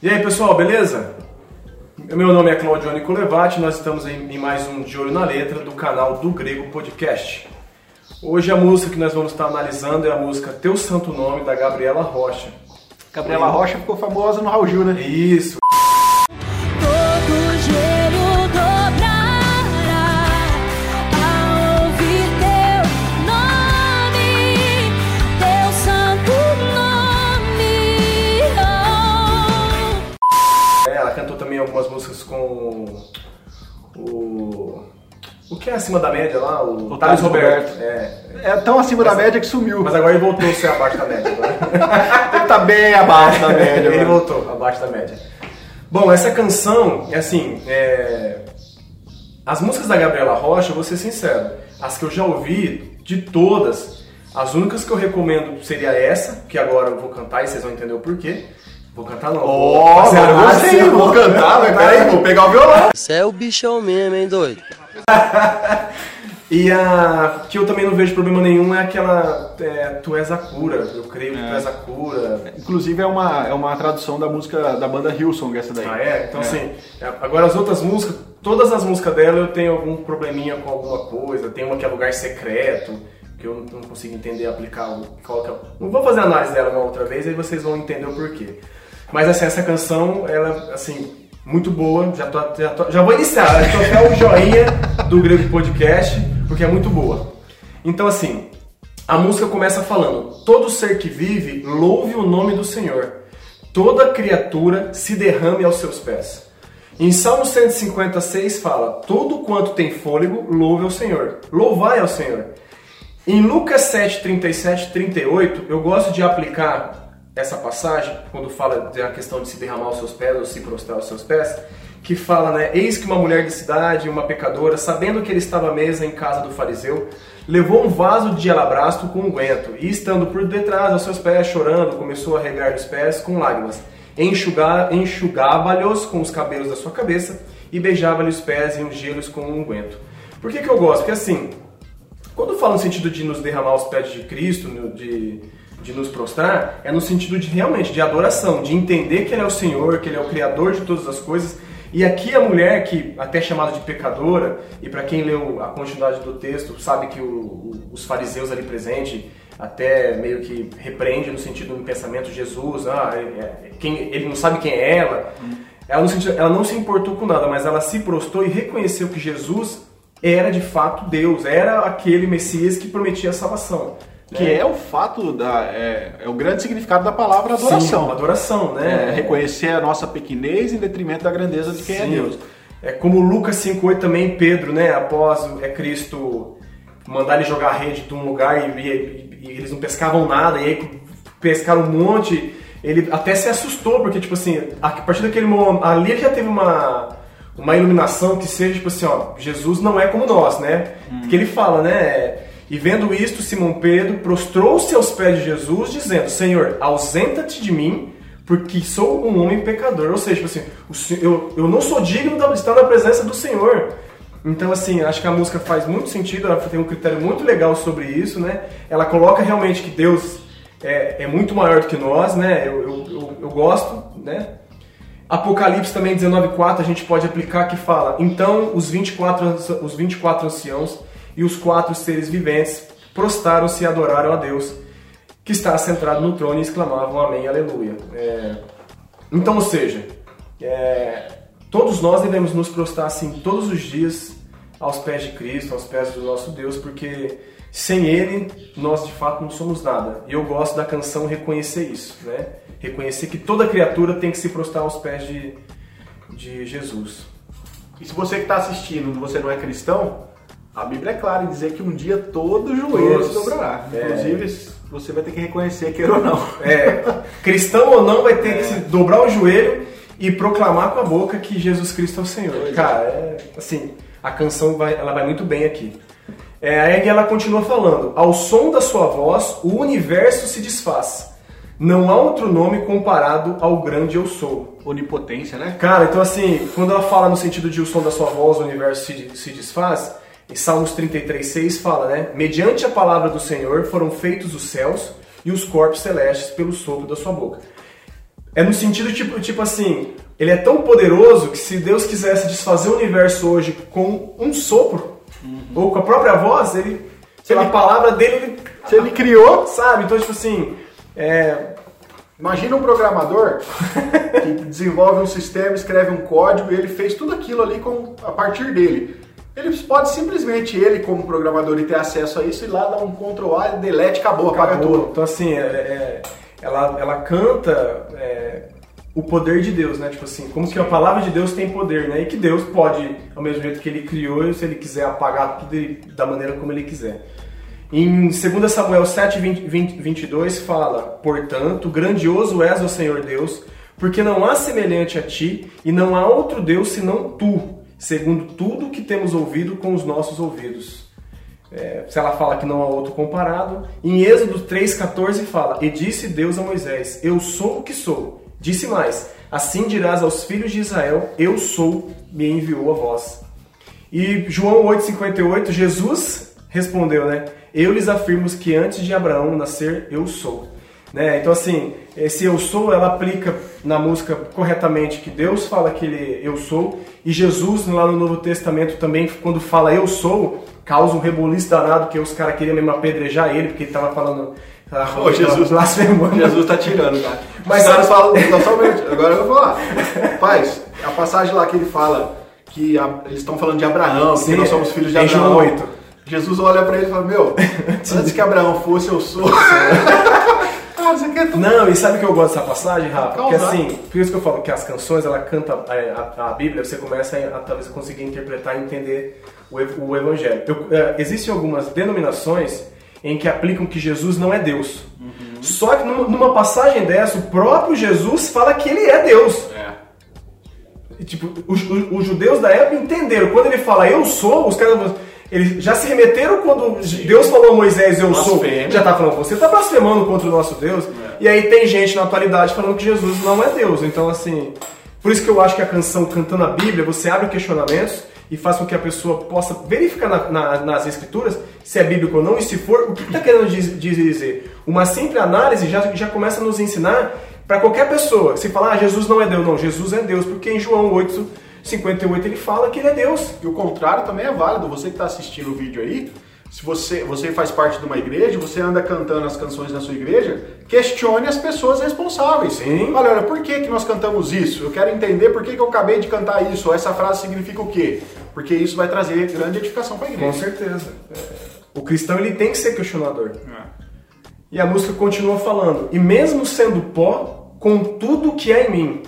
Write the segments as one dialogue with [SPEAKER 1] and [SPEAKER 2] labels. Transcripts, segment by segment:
[SPEAKER 1] E aí pessoal, beleza? Meu nome é Claudio Nicolevati, nós estamos em mais um De Olho na Letra do canal do Grego Podcast. Hoje a música que nós vamos estar analisando é a música Teu Santo Nome, da Gabriela Rocha.
[SPEAKER 2] Gabriela Rocha ficou famosa no Raul Gil, né?
[SPEAKER 1] Isso. O que é acima da média lá? O,
[SPEAKER 2] O
[SPEAKER 1] Thales Roberto.
[SPEAKER 2] Roberto.
[SPEAKER 1] É.
[SPEAKER 2] É tão acima da média que sumiu.
[SPEAKER 1] Mas agora ele voltou a ser abaixo da média. Agora.
[SPEAKER 2] Ele tá bem abaixo da média,
[SPEAKER 1] ele voltou abaixo da média. Bom, essa canção, é assim, é... as músicas da Gabriela Rocha, eu vou ser sincero, as que eu já ouvi, de todas, as únicas que eu recomendo seria essa, que agora eu vou cantar e vocês vão entender o porquê. Vou cantar não. vou
[SPEAKER 2] Ó, agora eu gostei, eu vou cantar, mas peraí, vou pegar o violão.
[SPEAKER 3] Você é o bichão mesmo, hein, doido?
[SPEAKER 1] E a que eu também não vejo problema nenhum é aquela é, Tu és a cura, eu creio que tu és a cura.
[SPEAKER 2] Inclusive é uma, é uma tradução da música da banda Hillsong, essa daí.
[SPEAKER 1] Ah, é? Então, assim, é, agora as outras músicas, todas as músicas dela eu tenho algum probleminha com alguma coisa. Tem uma que é lugar secreto, que eu não consigo entender, aplicar o. Qual que é, não vou fazer análise dela uma outra vez, aí vocês vão entender o porquê. Mas, assim, essa canção, ela, assim, muito boa. Já, tô, já, tô- já vou iniciar, já tô até o joinha do Grego Podcast, porque é muito boa. Então, assim, a música começa falando: Todo ser que vive, louve o nome do Senhor. Toda criatura se derrame aos seus pés. Em Salmo 156 fala: Todo quanto tem fôlego, louve ao Senhor. Louvai ao Senhor. Em Lucas 7, 37 38, eu gosto de aplicar essa passagem, quando fala da questão de se derramar aos seus pés ou se prostrar aos seus pés, que fala, né? Eis que uma mulher de cidade, uma pecadora, sabendo que ele estava à mesa em casa do fariseu, levou um vaso de alabastro com unguento e, estando por detrás aos seus pés, chorando, começou a regar os pés com lágrimas. Enxugava-lhes com os cabelos da sua cabeça e beijava-lhe os pés e ungia-los com unguento. Por que, que eu gosto? Porque assim, quando eu falo no sentido de nos derramar aos pés de Cristo, de, de nos prostrar, é no sentido de realmente de adoração, de entender que Ele é o Senhor, que Ele é o Criador de todas as coisas. E aqui a mulher, que até é chamada de pecadora, e para quem leu a continuidade do texto, sabe que o- o- os fariseus ali presentes até meio que repreende no sentido do pensamento Jesus, ah, é- é- quem, ele não sabe quem é ela. Ela não, se, ela não se importou com nada, mas ela se prostrou e reconheceu que Jesus era de fato Deus, era aquele Messias que prometia a salvação.
[SPEAKER 2] Que
[SPEAKER 1] né?
[SPEAKER 2] é o fato da. É, é o grande significado da palavra
[SPEAKER 1] Sim,
[SPEAKER 2] adoração.
[SPEAKER 1] adoração, né?
[SPEAKER 2] É, reconhecer a nossa pequenez em detrimento da grandeza de quem é
[SPEAKER 1] Sim.
[SPEAKER 2] Deus.
[SPEAKER 1] É como Lucas 5,8 também, Pedro, né? Após é Cristo mandar ele jogar a rede de um lugar e, e- e eles não pescavam nada, e aí pescaram um monte. Ele até se assustou, porque, tipo assim, a partir daquele momento, ali ele já teve uma, uma iluminação que seja, tipo assim, ó, Jesus não é como nós, né? Que ele fala, né? E vendo isto, Simão Pedro prostrou-se aos pés de Jesus, dizendo: Senhor, ausenta-te de mim, porque sou um homem pecador. Ou seja, tipo assim, eu, eu não sou digno de estar na presença do Senhor. Então, assim, acho que a música faz muito sentido, ela tem um critério muito legal sobre isso, né? Ela coloca realmente que Deus é, é muito maior do que nós, né? Eu, eu, eu, eu gosto, né? Apocalipse também 19.4 a gente pode aplicar que fala Então os 24, anci- os 24 anciãos e os quatro seres viventes prostaram-se e adoraram a Deus que está assentado no trono e exclamavam Amém, Aleluia. É, Então, ou seja, é, todos nós devemos nos prostrar assim todos os dias aos pés de Cristo, aos pés do nosso Deus, porque sem Ele nós de fato não somos nada. E eu gosto da canção reconhecer isso, né? Reconhecer que toda criatura tem que se prostrar aos pés de, de Jesus.
[SPEAKER 2] E se você que está assistindo, você não é cristão, a Bíblia é clara em dizer que um dia todo joelho se dobrará.
[SPEAKER 1] É.
[SPEAKER 2] Inclusive, você vai ter que reconhecer, queira ou não.
[SPEAKER 1] É, cristão ou não vai ter que se dobrar o joelho e proclamar com a boca que Jesus Cristo é o Senhor. Cara, é, assim, a canção vai, ela vai muito bem aqui. É, aí ela continua falando: ao som da sua voz, o universo se desfaz. Não há outro nome comparado ao grande eu sou.
[SPEAKER 2] Onipotência, né?
[SPEAKER 1] Cara, então assim, quando ela fala no sentido de o som da sua voz, o universo se, se desfaz, em Salmos 33,6 fala, né? Mediante a palavra do Senhor foram feitos os céus e os corpos celestes pelo sopro da sua boca. É no sentido tipo, tipo assim, ele é tão poderoso que se Deus quisesse desfazer o universo hoje com um sopro, ou com a própria voz, ele, pela
[SPEAKER 2] ele-
[SPEAKER 1] palavra dele, ele,
[SPEAKER 2] Se ele criou,
[SPEAKER 1] sabe? Então, tipo assim, é,
[SPEAKER 2] imagina um programador que desenvolve um sistema, escreve um código e ele fez tudo aquilo ali com, a partir dele. Ele pode simplesmente, ele como programador, ter acesso a isso e lá dar um Ctrl A, delete, acabou, apaga
[SPEAKER 1] acabou.
[SPEAKER 2] tudo.
[SPEAKER 1] Então, assim, é- é- ela, ela canta é, o poder de Deus, né? Tipo assim, como que a palavra de Deus tem poder, né? E que Deus pode, ao mesmo jeito que ele criou, se ele quiser apagar tudo ele- da maneira como ele quiser. Em 2 Samuel 7, 20, 20, 22 fala, Portanto, grandioso és, o Senhor Deus, porque não há semelhante a ti, e não há outro Deus senão tu, segundo tudo que temos ouvido com os nossos ouvidos. É, se ela fala que não há outro comparado. Em Êxodo 3,14 fala: E disse Deus a Moisés: Eu sou o que sou. Disse mais: Assim dirás aos filhos de Israel: Eu sou, me enviou a vós. E João 8,58, Jesus respondeu, né? Eu lhes afirmo que antes de Abraão nascer, eu sou. Né? Então, assim, esse eu sou, ela aplica na música corretamente que Deus fala que ele eu sou, e Jesus, lá no Novo Testamento, também, quando fala eu sou, causa um rebuliço danado, que os caras queriam mesmo apedrejar ele, porque ele tava falando. tava
[SPEAKER 2] Ô, Jesus,
[SPEAKER 1] blasfemando.
[SPEAKER 2] Jesus tá tirando, cara.
[SPEAKER 1] Mas
[SPEAKER 2] Os caras falam, não, minuto, agora eu vou falar. Paz, a passagem lá que ele fala que a- eles estão falando de Abraão,
[SPEAKER 1] Sim,
[SPEAKER 2] que nós somos filhos de Abraão.
[SPEAKER 1] João 8.
[SPEAKER 2] Jesus olha pra ele e fala, meu, antes que Abraão fosse, eu sou. Cara, você quer tudo.
[SPEAKER 1] Não, e sabe o que eu gosto dessa passagem, Rafa? Porque assim, por isso que eu falo que as canções, ela canta é, a, a Bíblia, você começa a, a talvez conseguir interpretar e entender o, o Evangelho. Eu- é, existem algumas denominações em que aplicam que Jesus não é Deus. Só que numa, numa passagem dessa, o próprio Jesus fala que ele é Deus.
[SPEAKER 2] É.
[SPEAKER 1] E, tipo, os, os- os judeus da época entenderam. Quando ele fala eu sou, os caras eles já se remeteram quando Deus falou a Moisés eu sou. Já tá falando, você tá blasfemando contra o nosso Deus. E aí tem gente na atualidade falando que Jesus não é Deus. Então, assim, por isso que eu acho que a canção Cantando a Bíblia, você abre questionamentos e faz com que a pessoa possa verificar na- na- nas escrituras se é bíblico ou não, e se for, o que está querendo diz- dizer? Uma simples análise já, já começa a nos ensinar para qualquer pessoa. Se falar, ah, Jesus não é Deus, não, Jesus é Deus, porque em João 8, 58 ele fala que ele é Deus.
[SPEAKER 2] E o contrário também é válido. Você que está assistindo o vídeo aí, se você, você faz parte de uma igreja, você anda cantando as canções na sua igreja, questione as pessoas responsáveis.
[SPEAKER 1] Sim.
[SPEAKER 2] Olha, olha, por que, que nós cantamos isso? Eu quero entender por que, que eu acabei de cantar isso, ou essa frase significa o quê? Porque isso vai trazer grande edificação para a
[SPEAKER 1] Com
[SPEAKER 2] igreja.
[SPEAKER 1] certeza. É, O cristão ele tem que ser questionador. E a música continua falando: E mesmo sendo pó, com tudo que é em mim.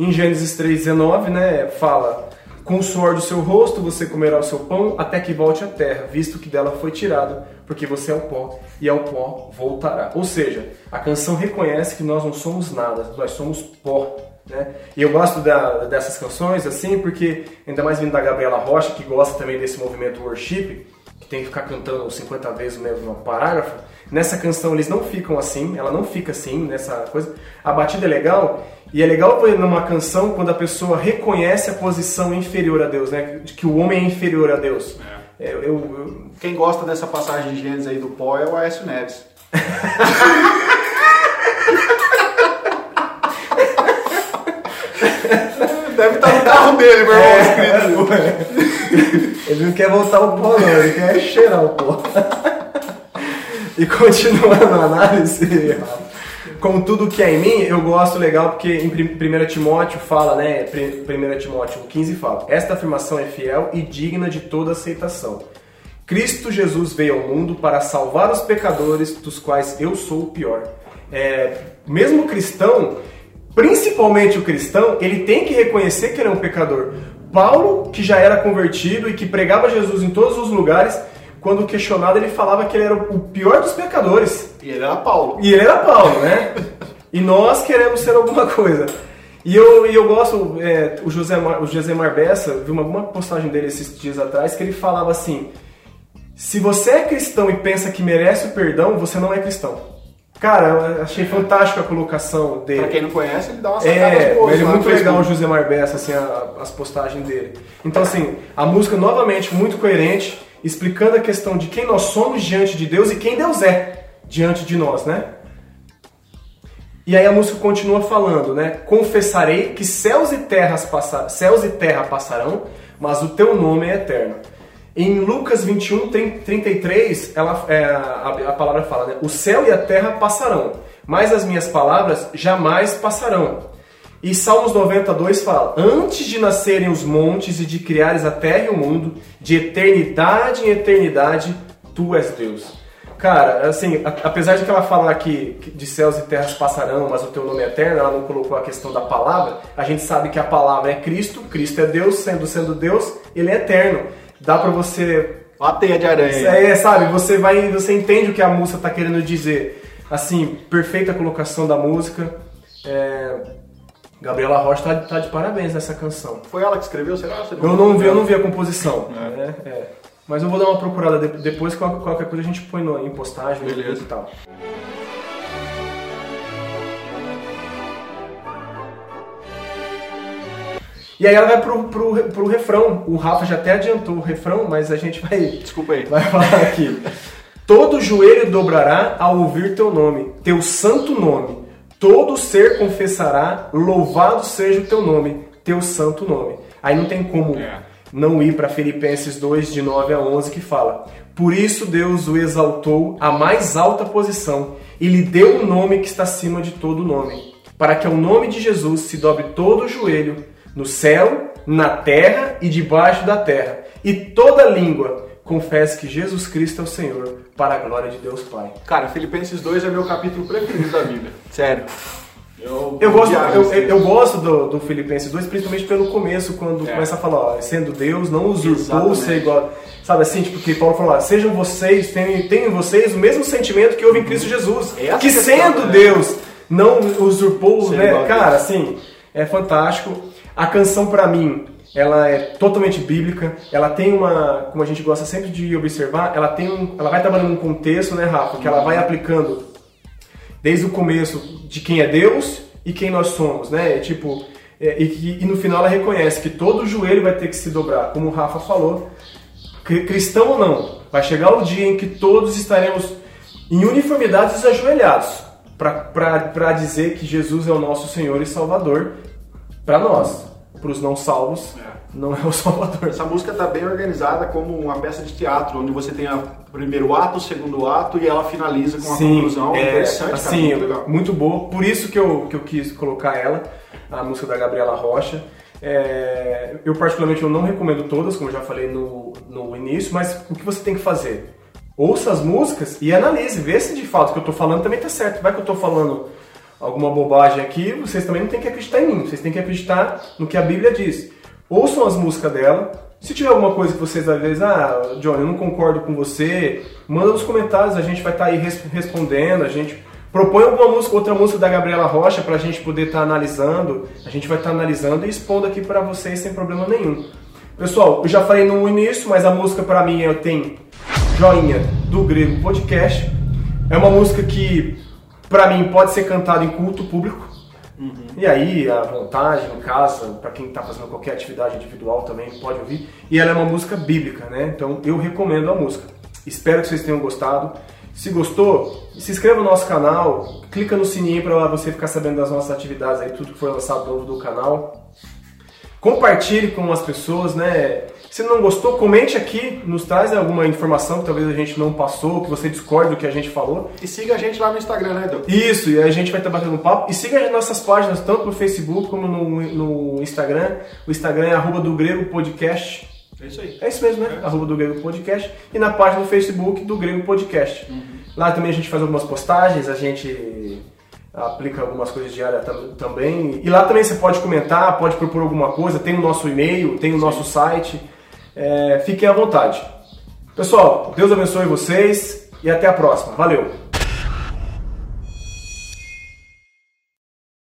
[SPEAKER 1] Em Gênesis 3,19, né, fala: Com o suor do seu rosto você comerá o seu pão até que volte à terra, visto que dela foi tirado, porque você é o pó e ao pó voltará. Ou seja, a canção reconhece que nós não somos nada, nós somos pó. Né? E eu gosto da- dessas canções assim, porque, ainda mais vindo da Gabriela Rocha, que gosta também desse movimento worship, que tem que ficar cantando 50 vezes o mesmo parágrafo. Nessa canção eles não ficam assim, ela não fica assim nessa coisa. A batida é legal e é legal numa canção quando a pessoa reconhece a posição inferior a Deus, né? De que o homem é inferior a Deus. É, eu- eu-
[SPEAKER 2] Quem gosta dessa passagem de Gênesis aí do pó é o Aécio Neves. Deve estar no carro dele, meu irmão. escrito.
[SPEAKER 1] ele não quer voltar ao pó, não, ele quer cheirar o pó. E continuando a análise, com tudo que é em mim, eu gosto legal porque em 1 Timóteo fala, né? 1 Timóteo 15 fala: Esta afirmação é fiel e digna de toda aceitação. Cristo Jesus veio ao mundo para salvar os pecadores, dos quais eu sou o pior. É, mesmo cristão, principalmente o cristão, ele tem que reconhecer que ele é um pecador. Paulo, que já era convertido e que pregava Jesus em todos os lugares, quando questionado, ele falava que ele era o pior dos pecadores.
[SPEAKER 2] E ele era Paulo.
[SPEAKER 1] E ele era Paulo, né? E nós queremos ser alguma coisa. E eu, e eu gosto, é, o José, Mar, o José Marbessa, vi uma, uma postagem dele esses dias atrás, que ele falava assim: se você é cristão e pensa que merece o perdão, você não é cristão. Cara, eu achei fantástica a colocação dele.
[SPEAKER 2] Pra quem não conhece, ele dá uma sacada
[SPEAKER 1] É,
[SPEAKER 2] boas
[SPEAKER 1] ele é muito legal o. José Marbessa, assim, a- as postagens dele. Então, assim, a música novamente muito coerente, explicando a questão de quem nós somos diante de Deus e quem Deus é diante de nós, né? E aí a música continua falando, né? Confessarei que céus e, terras passa... céus e terra passarão, mas o teu nome é eterno. Em Lucas 21, 33, ela, é, a, a palavra fala, né? O céu e a terra passarão, mas as minhas palavras jamais passarão. E Salmos 92 fala: Antes de nascerem os montes e de criares a terra e o mundo, de eternidade em eternidade, tu és Deus. Cara, assim, a- apesar de que ela falar que de céus e terras passarão, mas o teu nome é eterno, ela não colocou a questão da palavra, a gente sabe que a palavra é Cristo, Cristo é Deus, sendo sendo Deus, ele é eterno. Dá pra você
[SPEAKER 2] Uma teia de aranha.
[SPEAKER 1] é, sabe, você vai, você entende o que a música tá querendo dizer. Assim, perfeita colocação da música. É, Gabriela Rocha tá, tá de parabéns nessa canção.
[SPEAKER 2] Foi ela que escreveu, será? Você
[SPEAKER 1] Eu não vi, eu não vi a composição. né? É. Mas eu vou dar uma procurada de- depois, qual- qualquer coisa a gente põe no- em postagem no
[SPEAKER 2] Beleza.
[SPEAKER 1] E tal. E aí ela vai pro, pro, pro refrão. O Rafa já até adiantou o refrão, mas a gente vai,
[SPEAKER 2] Desculpa aí.
[SPEAKER 1] vai falar aqui. Todo joelho dobrará ao ouvir teu nome, teu santo nome. Todo ser confessará, louvado seja o teu nome, teu santo nome. Aí não tem como
[SPEAKER 2] É.
[SPEAKER 1] não ir para Filipenses 2, de 9 a 11, que fala: Por isso Deus o exaltou à mais alta posição e lhe deu um nome que está acima de todo nome, para que ao nome de Jesus se dobre todo o joelho, no céu, na terra e debaixo da terra, e toda língua confesse que Jesus Cristo é o Senhor, para a glória de Deus Pai.
[SPEAKER 2] Cara, Filipenses 2 é meu capítulo preferido da Bíblia. Sério. Eu,
[SPEAKER 1] Eu gosto, eu, eu- gosto do, do Filipenses 2, principalmente pelo começo, quando
[SPEAKER 2] É.
[SPEAKER 1] começa a falar, ó, sendo Deus, não usurpou ser igual. Sabe assim, tipo, que Paulo falou, ó, sejam vocês, tenham, tenham em vocês o mesmo sentimento que houve em Cristo Jesus.
[SPEAKER 2] Essa
[SPEAKER 1] que
[SPEAKER 2] questão,
[SPEAKER 1] sendo
[SPEAKER 2] né?
[SPEAKER 1] Deus, não usurpou, né? Cara, assim, é fantástico. A canção, pra mim, ela é totalmente bíblica. Ela tem uma, como a gente gosta sempre de observar, ela tem um, ela vai trabalhando num contexto, né, Rafa, que ela vai aplicando desde o começo de quem é Deus e quem nós somos, né? É Tipo, é, e, e no final ela reconhece que todo joelho vai ter que se dobrar, como o Rafa falou, cri- cristão ou não, vai chegar o dia em que todos estaremos em uniformidades ajoelhados para dizer que Jesus é o nosso Senhor e Salvador para nós, para os não salvos, não é o Salvador.
[SPEAKER 2] Essa música tá bem organizada como uma peça de teatro, onde você tem o primeiro ato, o segundo ato e ela finaliza com uma conclusão
[SPEAKER 1] é,
[SPEAKER 2] interessante, cara,
[SPEAKER 1] assim,
[SPEAKER 2] muito legal.
[SPEAKER 1] muito boa. Por isso que eu, que eu quis colocar ela, a música da Gabriela Rocha. É, eu particularmente eu não recomendo todas, como eu já falei no, no início, mas o que você tem que fazer? Ouça as músicas e analise, vê se de fato o que eu tô falando também tá certo. Vai que eu tô falando alguma bobagem aqui, vocês também não têm que acreditar em mim, vocês têm que acreditar no que a Bíblia diz. Ouçam as músicas dela. Se tiver alguma coisa que vocês às vezes, ah, Johnny, eu não concordo com você, manda nos comentários, a gente vai estar aí res- respondendo, a gente propõe alguma música, outra música da Gabriela Rocha pra gente poder estar analisando, a gente vai estar analisando e expondo aqui pra vocês sem problema nenhum. Pessoal, eu já falei no início, mas a música pra mim eu tenho joinha do Grego Podcast. É uma música que pra mim pode ser cantada em culto público. E aí, à vontade, em casa, pra quem tá fazendo qualquer atividade individual também pode ouvir. E ela é uma música bíblica, né? Então eu recomendo a música. Espero que vocês tenham gostado. Se gostou, se inscreva no nosso canal, clica no sininho para você ficar sabendo das nossas atividades aí, tudo que for lançado novo do canal. Compartilhe com as pessoas, né? Se não gostou, comente aqui, nos traz alguma informação que talvez a gente não passou, que você discorde do que a gente falou.
[SPEAKER 2] E siga a gente lá no Instagram, né, Edu?
[SPEAKER 1] Isso, e a gente vai estar batendo um papo. E siga as nossas páginas, tanto no Facebook como no, no Instagram. O Instagram é arroba do Grego Podcast.
[SPEAKER 2] É isso aí.
[SPEAKER 1] É isso mesmo, né? Arroba do Grego Podcast. E na página do Facebook do Grego Podcast. Lá também a gente faz algumas postagens, a gente aplica algumas coisas diárias tam- também. E lá também você pode comentar, pode propor alguma coisa, tem o nosso e-mail, tem o nosso site. É, fiquem à vontade. Pessoal, Deus abençoe vocês e até a próxima. Valeu!